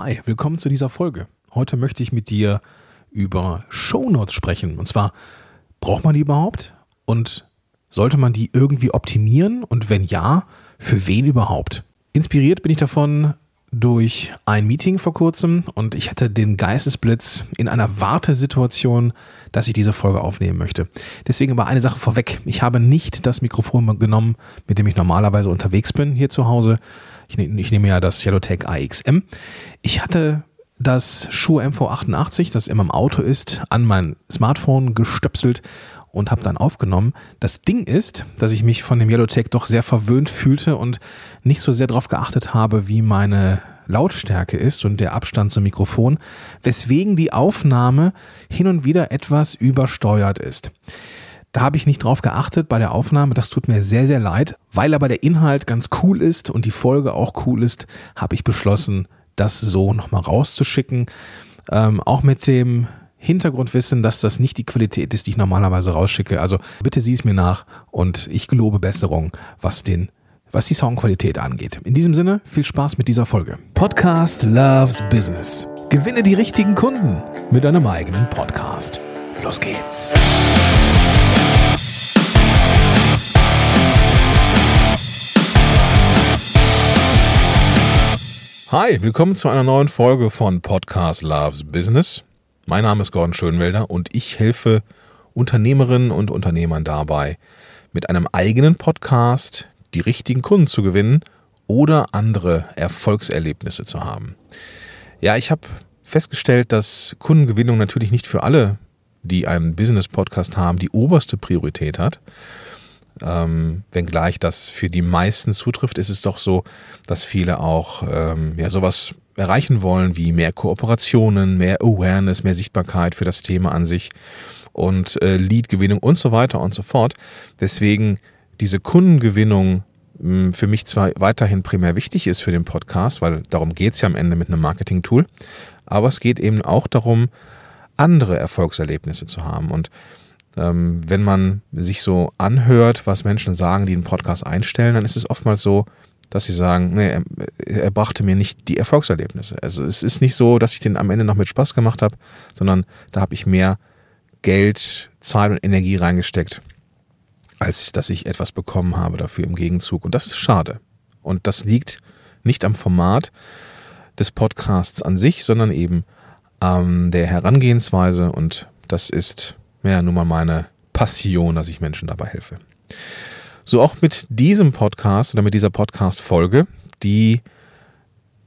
Hi, willkommen zu dieser Folge. Heute möchte ich mit dir über Shownotes sprechen. Und zwar, braucht man die überhaupt? Und sollte man die irgendwie optimieren? Und wenn ja, für wen überhaupt? Inspiriert bin ich davon durch ein Meeting vor kurzem und ich hatte den Geistesblitz in einer Wartesituation, dass ich diese Folge aufnehmen möchte. Deswegen aber eine Sache vorweg. Ich habe nicht das Mikrofon genommen, mit dem ich normalerweise unterwegs bin hier zu Hause. Ich, ne-, ich nehme ja das Yellowtech AXM. Ich hatte das Schuhe MV88, das immer im Auto ist, an mein Smartphone gestöpselt und habe dann aufgenommen. Das Ding ist, dass ich mich von dem Yellowtech doch sehr verwöhnt fühlte und nicht so sehr darauf geachtet habe, wie meine Lautstärke ist und der Abstand zum Mikrofon, weswegen die Aufnahme hin und wieder etwas übersteuert ist. Da habe ich nicht drauf geachtet bei der Aufnahme, das tut mir sehr, sehr leid. Weil aber der Inhalt ganz cool ist und die Folge auch cool ist, habe ich beschlossen, das so nochmal rauszuschicken. Ähm, auch mit dem Hintergrundwissen, dass das nicht die Qualität ist, die ich normalerweise rausschicke. Also bitte sieh es mir nach und ich gelobe Besserung, was den was die Soundqualität angeht. In diesem Sinne, viel Spaß mit dieser Folge. Podcast Loves Business. Gewinne die richtigen Kunden mit einem eigenen Podcast. Los geht's. Hi, willkommen zu einer neuen Folge von Podcast Loves Business. Mein Name ist Gordon Schönwelder und ich helfe Unternehmerinnen und Unternehmern dabei, mit einem eigenen Podcast die richtigen Kunden zu gewinnen oder andere Erfolgserlebnisse zu haben. Ja, ich habe festgestellt, dass Kundengewinnung natürlich nicht für alle, die einen Business-Podcast haben, die oberste Priorität hat. Ähm, wenngleich das für die meisten zutrifft, ist es doch so, dass viele auch ähm, ja sowas erreichen wollen, wie mehr Kooperationen, mehr Awareness, mehr Sichtbarkeit für das Thema an sich und äh, Leadgewinnung und so weiter und so fort. Deswegen diese Kundengewinnung mh, hm, für mich zwar weiterhin primär wichtig ist für den Podcast, weil darum geht's ja am Ende mit einem Marketing-Tool, aber es geht eben auch darum, andere Erfolgserlebnisse zu haben. Und ähm, wenn man sich so anhört, was Menschen sagen, die einen Podcast einstellen, dann ist es oftmals so, dass sie sagen, nee, er, er, brachte mir nicht die Erfolgserlebnisse. Also es ist nicht so, dass ich den am Ende noch mit Spaß gemacht habe, sondern da habe ich mehr Geld, Zeit und Energie reingesteckt, als dass ich etwas bekommen habe dafür im Gegenzug. Und das ist schade. Und das liegt nicht am Format des Podcasts an sich, sondern eben an der Herangehensweise. Und das ist ja nun mal meine Passion, dass ich Menschen dabei helfe. So auch mit diesem Podcast oder mit dieser Podcast-Folge, die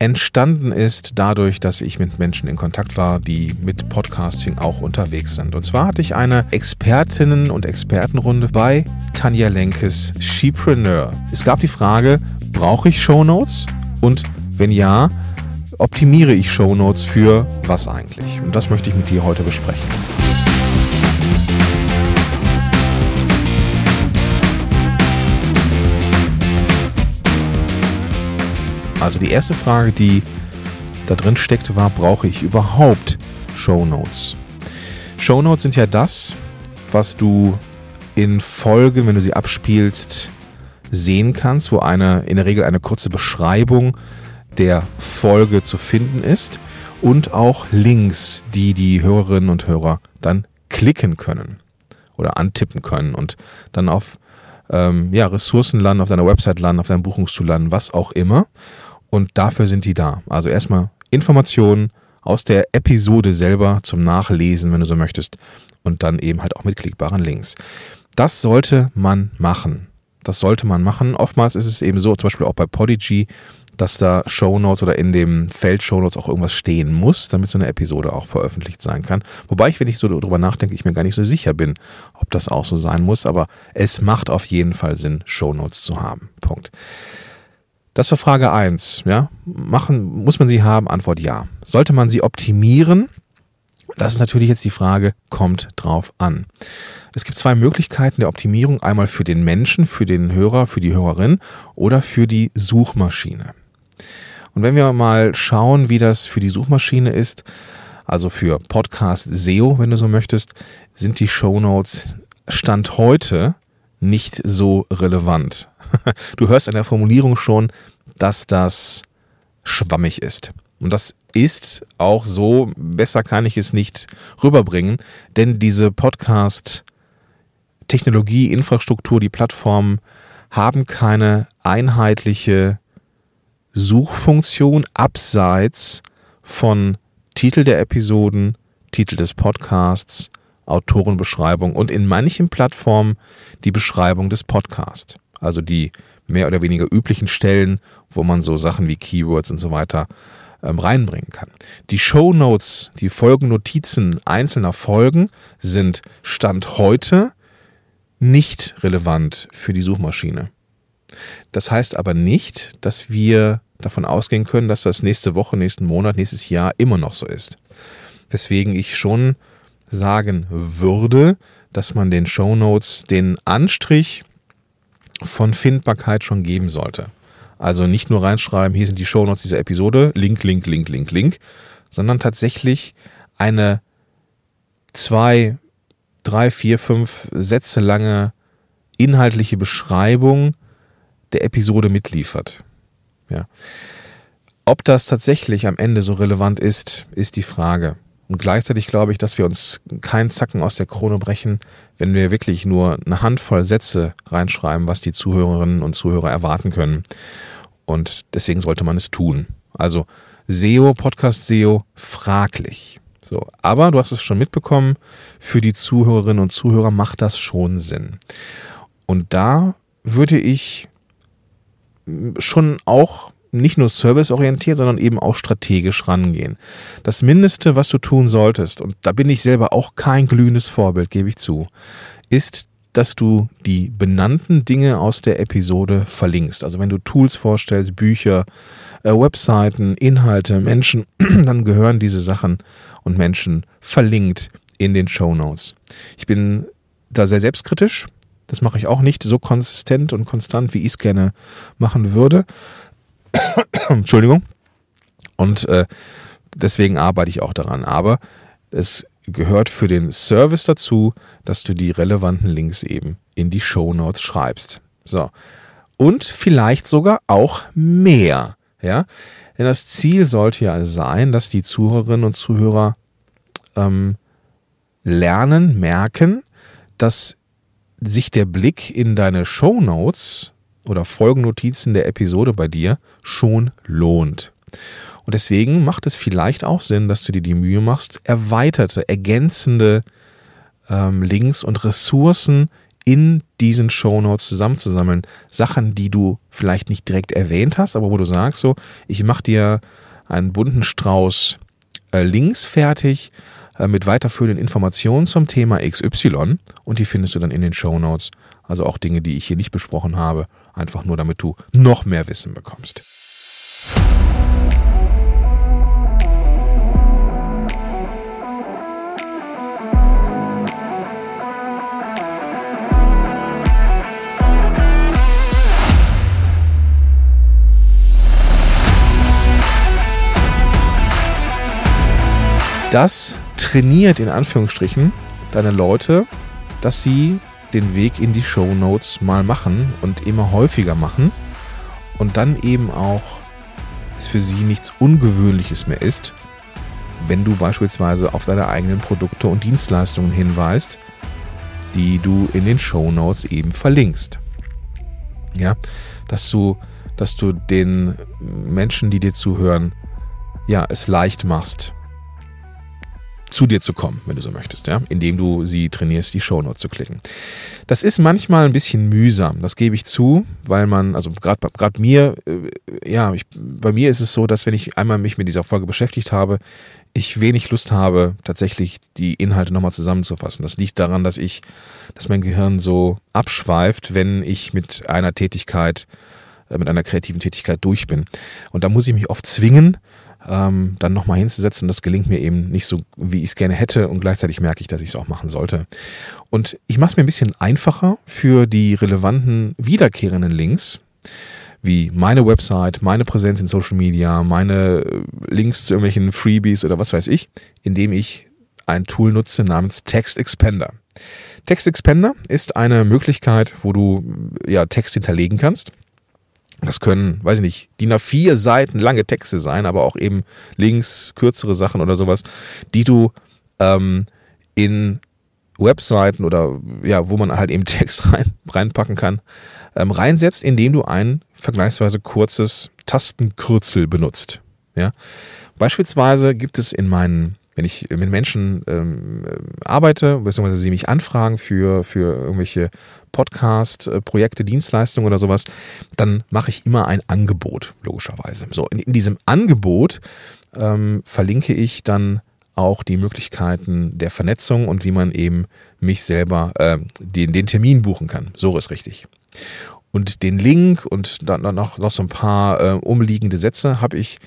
entstanden ist dadurch, dass ich mit Menschen in Kontakt war, die mit Podcasting auch unterwegs sind. Und zwar hatte ich eine Expertinnen- und Expertenrunde bei Tanja Lenkes Shepreneur. Es gab die Frage, brauche ich Shownotes? Und wenn ja, optimiere ich Shownotes für was eigentlich? Und das möchte ich mit dir heute besprechen. Also die erste Frage, die da drin steckte, war, brauche ich überhaupt Show Notes? Show Notes sind ja das, was du in Folgen, wenn du sie abspielst, sehen kannst, wo eine in der Regel eine kurze Beschreibung der Folge zu finden ist und auch Links, die die Hörerinnen und Hörer dann klicken können oder antippen können und dann auf ähm, ja, Ressourcen landen, auf deiner Website landen, auf deinem Buchungstool landen, was auch immer. Und dafür sind die da. Also erstmal Informationen aus der Episode selber zum Nachlesen, wenn du so möchtest. Und dann eben halt auch mit klickbaren Links. Das sollte man machen. Das sollte man machen. Oftmals ist es eben so, zum Beispiel auch bei Podigy, dass da Shownotes oder in dem Feld Shownotes auch irgendwas stehen muss, damit so eine Episode auch veröffentlicht sein kann. Wobei ich, wenn ich so darüber nachdenke, ich mir gar nicht so sicher bin, ob das auch so sein muss, aber es macht auf jeden Fall Sinn, Shownotes zu haben. Punkt. Das war Frage 1. Ja? Machen, muss man sie haben? Antwort ja. Sollte man sie optimieren? Das ist natürlich jetzt die Frage, kommt drauf an. Es gibt zwei Möglichkeiten der Optimierung. Einmal für den Menschen, für den Hörer, für die Hörerin oder für die Suchmaschine. Und wenn wir mal schauen, wie das für die Suchmaschine ist, also für Podcast SEO, wenn du so möchtest, sind die Show Notes Stand heute nicht so relevant. Du hörst an der Formulierung schon, dass das schwammig ist. Und das ist auch so, besser kann ich es nicht rüberbringen, denn diese Podcast-Technologie, Infrastruktur, die Plattformen haben keine einheitliche Suchfunktion abseits von Titel der Episoden, Titel des Podcasts, Autorenbeschreibung und in manchen Plattformen die Beschreibung des Podcasts. Also die mehr oder weniger üblichen Stellen, wo man so Sachen wie Keywords und so weiter ähm, reinbringen kann. Die Show Notes, die Folgennotizen einzelner Folgen sind Stand heute nicht relevant für die Suchmaschine. Das heißt aber nicht, dass wir davon ausgehen können, dass das nächste Woche, nächsten Monat, nächstes Jahr immer noch so ist. Weswegen ich schon sagen würde, dass man den Show Notes den Anstrich von Findbarkeit schon geben sollte. Also nicht nur reinschreiben, hier sind die Show Notes dieser Episode, Link, Link, Link, Link, Link, sondern tatsächlich eine zwei, drei, vier, fünf Sätze lange inhaltliche Beschreibung der Episode mitliefert. Ja. Ob das tatsächlich am Ende so relevant ist, ist die Frage. Und gleichzeitig glaube ich, dass wir uns keinen Zacken aus der Krone brechen, wenn wir wirklich nur eine Handvoll Sätze reinschreiben, was die Zuhörerinnen und Zuhörer erwarten können. Und deswegen sollte man es tun. Also SEO, Podcast SEO, fraglich. So, aber du hast es schon mitbekommen, für die Zuhörerinnen und Zuhörer macht das schon Sinn. Und da würde ich schon auch nicht nur serviceorientiert, sondern eben auch strategisch rangehen. Das Mindeste, was du tun solltest, und da bin ich selber auch kein glühendes Vorbild, gebe ich zu, ist, dass du die benannten Dinge aus der Episode verlinkst. Also wenn du Tools vorstellst, Bücher, äh, Webseiten, Inhalte, Menschen, dann gehören diese Sachen und Menschen verlinkt in den Show Notes. Ich bin da sehr selbstkritisch das mache ich auch nicht so konsistent und konstant, wie ich es gerne machen würde. Entschuldigung. Und äh, deswegen arbeite ich auch daran. Aber es gehört für den Service dazu, dass du die relevanten Links eben in die Show Notes schreibst. So. Und vielleicht sogar auch mehr. Ja. Denn das Ziel sollte ja sein, dass die Zuhörerinnen und Zuhörer ähm, lernen, merken, dass sich der Blick in deine Show Notes oder Folgennotizen der Episode bei dir schon lohnt. Und deswegen macht es vielleicht auch Sinn, dass du dir die Mühe machst, erweiterte, ergänzende ähm, Links und Ressourcen in diesen Show Notes zusammenzusammeln. Sachen, die du vielleicht nicht direkt erwähnt hast, aber wo du sagst so, ich mache dir einen bunten Strauß äh, Links fertig, mit weiterführenden Informationen zum Thema XY und die findest du dann in den Show Notes. Also auch Dinge, die ich hier nicht besprochen habe, einfach nur damit du noch mehr Wissen bekommst. Das trainiert in Anführungsstrichen deine Leute, dass sie den Weg in die Show Notes mal machen und immer häufiger machen und dann eben auch es für sie nichts Ungewöhnliches mehr ist, wenn du beispielsweise auf deine eigenen Produkte und Dienstleistungen hinweist, die du in den Show Notes eben verlinkst. Ja, dass du, dass du den Menschen, die dir zuhören, ja, es leicht machst, zu dir zu kommen, wenn du so möchtest, ja, indem du sie trainierst, die Shownotes zu klicken. Das ist manchmal ein bisschen mühsam, das gebe ich zu, weil man, also gerade mir, äh, ja, ich, bei mir ist es so, dass wenn ich einmal mich mit dieser Folge beschäftigt habe, ich wenig Lust habe, tatsächlich die Inhalte nochmal zusammenzufassen. Das liegt daran, dass ich, dass mein Gehirn so abschweift, wenn ich mit einer Tätigkeit, äh, mit einer kreativen Tätigkeit durch bin. Und da muss ich mich oft zwingen, ähm, dann nochmal hinzusetzen. Das gelingt mir eben nicht so, wie ich es gerne hätte und gleichzeitig merke ich, dass ich es auch machen sollte. Und ich mache es mir ein bisschen einfacher für die relevanten wiederkehrenden Links, wie meine Website, meine Präsenz in Social Media, meine äh, Links zu irgendwelchen Freebies oder was weiß ich, indem ich ein Tool nutze namens Text Expander. Text Expander ist eine Möglichkeit, wo du ja Text hinterlegen kannst Das können, weiß ich nicht, DIN A4 Seiten lange Texte sein, aber auch eben Links, kürzere Sachen oder sowas, die du ähm, in Webseiten oder ja, wo man halt eben Text rein, reinpacken kann, ähm, reinsetzt, indem du ein vergleichsweise kurzes Tastenkürzel benutzt. Ja? Beispielsweise gibt es in meinen wenn ich mit Menschen ähm, arbeite, beziehungsweise sie mich anfragen für, für irgendwelche Podcast-Projekte, Dienstleistungen oder sowas, dann mache ich immer ein Angebot, logischerweise. So, in, in diesem Angebot ähm, verlinke ich dann auch die Möglichkeiten der Vernetzung und wie man eben mich selber äh, den, den Termin buchen kann. So ist richtig. Und den Link und dann noch, noch so ein paar äh, umliegende Sätze habe ich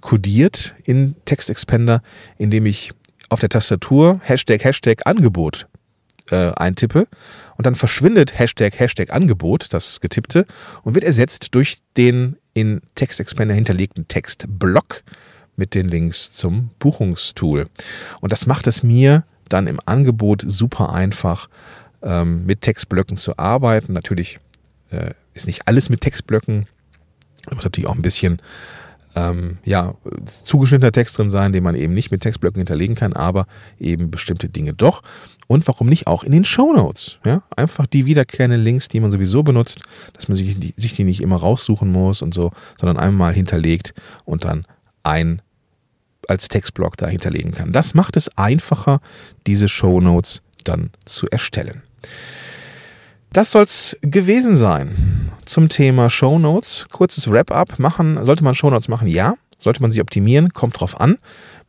kodiert in TextExpander, indem ich auf der Tastatur Hashtag Hashtag Angebot äh, eintippe und dann verschwindet Hashtag Hashtag Angebot, das getippte, und wird ersetzt durch den in TextExpander hinterlegten Textblock mit den Links zum Buchungstool. Und das macht es mir dann im Angebot super einfach, ähm, mit Textblöcken zu arbeiten. Natürlich äh, ist nicht alles mit Textblöcken. Da muss natürlich auch ein bisschen ähm, ja, zugeschnittener Text drin sein, den man eben nicht mit Textblöcken hinterlegen kann, aber eben bestimmte Dinge doch. Und warum nicht auch in den Show Notes? Ja? Einfach die wiederkehrenden Links, die man sowieso benutzt, dass man sich die, sich die nicht immer raussuchen muss und so, sondern einmal hinterlegt und dann ein als Textblock da hinterlegen kann. Das macht es einfacher, diese Show Notes dann zu erstellen. Das soll's gewesen sein zum Thema Show Notes. Kurzes Wrap-up machen. Sollte man Show Notes machen? Ja. Sollte man sie optimieren? Kommt drauf an.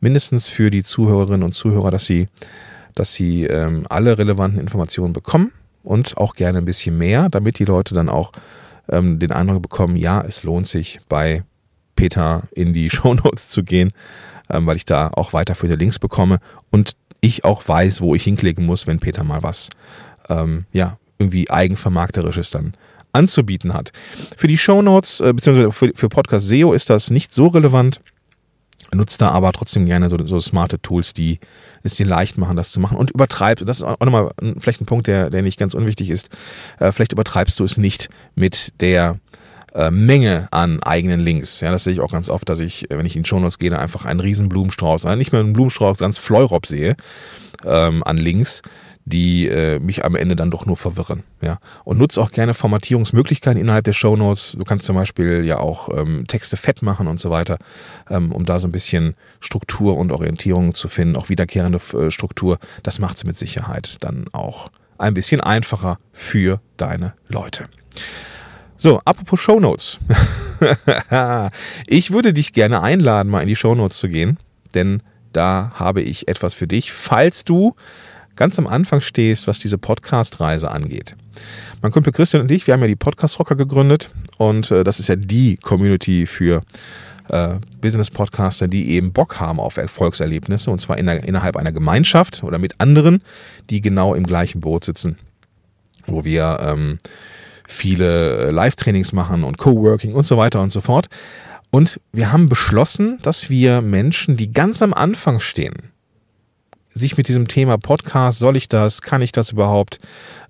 Mindestens für die Zuhörerinnen und Zuhörer, dass sie, dass sie ähm, alle relevanten Informationen bekommen und auch gerne ein bisschen mehr, damit die Leute dann auch ähm, den Eindruck bekommen, ja, es lohnt sich bei Peter in die Show Notes zu gehen, ähm, weil ich da auch weiterführende Links bekomme und ich auch weiß, wo ich hinklicken muss, wenn Peter mal was ähm, ja, irgendwie eigenvermarkterisches dann anzubieten hat. Für die Shownotes, äh, beziehungsweise für, für Podcast SEO ist das nicht so relevant. Nutzt da aber trotzdem gerne so, so smarte Tools, die es dir leicht machen, das zu machen und übertreibst, das ist auch nochmal vielleicht ein Punkt, der, der nicht ganz unwichtig ist, äh, vielleicht übertreibst du es nicht mit der äh, Menge an eigenen Links. Ja, das sehe ich auch ganz oft, dass ich, wenn ich in Shownotes gehe, einfach einen riesen Blumenstrauß, also nicht mehr einen Blumenstrauß, ganz Fleurop sehe ähm, an Links die äh, mich am Ende dann doch nur verwirren. Ja? Und nutze auch gerne Formatierungsmöglichkeiten innerhalb der Show Notes. Du kannst zum Beispiel ja auch ähm, Texte fett machen und so weiter, ähm, um da so ein bisschen Struktur und Orientierung zu finden, auch wiederkehrende äh, Struktur. Das macht es mit Sicherheit dann auch ein bisschen einfacher für deine Leute. So, apropos Show Notes. ich würde dich gerne einladen, mal in die Show Notes zu gehen, denn da habe ich etwas für dich, falls du ganz am Anfang stehst, was diese Podcast-Reise angeht. Mein Kumpel Christian und ich, wir haben ja die Podcast-Rocker gegründet und äh, das ist ja die Community für äh, Business-Podcaster, die eben Bock haben auf Erfolgserlebnisse und zwar in der, innerhalb einer Gemeinschaft oder mit anderen, die genau im gleichen Boot sitzen, wo wir ähm, viele äh, Live-Trainings machen und Coworking und so weiter und so fort. Und wir haben beschlossen, dass wir Menschen, die ganz am Anfang stehen, sich mit diesem Thema Podcast, soll ich das, kann ich das überhaupt?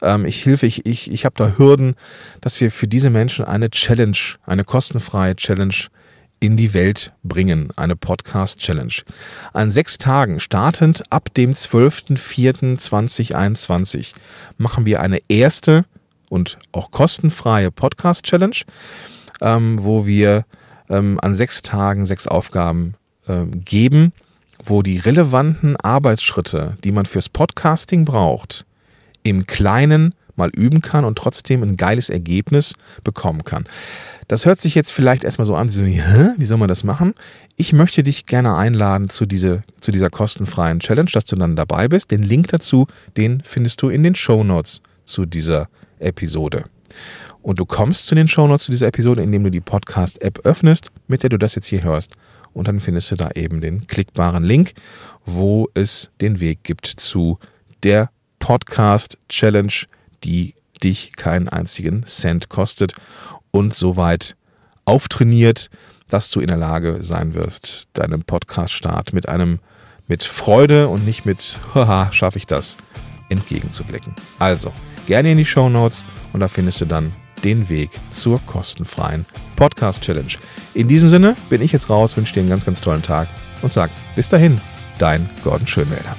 Ähm, ich hilfe, ich, ich, ich habe da Hürden, dass wir für diese Menschen eine Challenge, eine kostenfreie Challenge in die Welt bringen, eine Podcast-Challenge. An sechs Tagen, startend ab dem 12.04.2021, machen wir eine erste und auch kostenfreie Podcast-Challenge, ähm, wo wir ähm, an sechs Tagen sechs Aufgaben ähm, geben wo die relevanten Arbeitsschritte, die man fürs Podcasting braucht, im Kleinen mal üben kann und trotzdem ein geiles Ergebnis bekommen kann. Das hört sich jetzt vielleicht erstmal so an, so, Hä? wie soll man das machen? Ich möchte dich gerne einladen zu, diese, zu dieser kostenfreien Challenge, dass du dann dabei bist. Den Link dazu, den findest du in den Show Notes zu dieser Episode. Und du kommst zu den Show Notes zu dieser Episode, indem du die Podcast-App öffnest, mit der du das jetzt hier hörst und dann findest du da eben den klickbaren Link, wo es den Weg gibt zu der Podcast Challenge, die dich keinen einzigen Cent kostet und soweit auftrainiert, dass du in der Lage sein wirst, deinem Podcast-Start mit einem mit Freude und nicht mit haha, schaffe ich das entgegenzublicken. Also, gerne in die Show Notes und da findest du dann den Weg zur kostenfreien Podcast Challenge. In diesem Sinne bin ich jetzt raus, wünsche dir einen ganz, ganz tollen Tag und sag bis dahin, dein Gordon Schönwälder.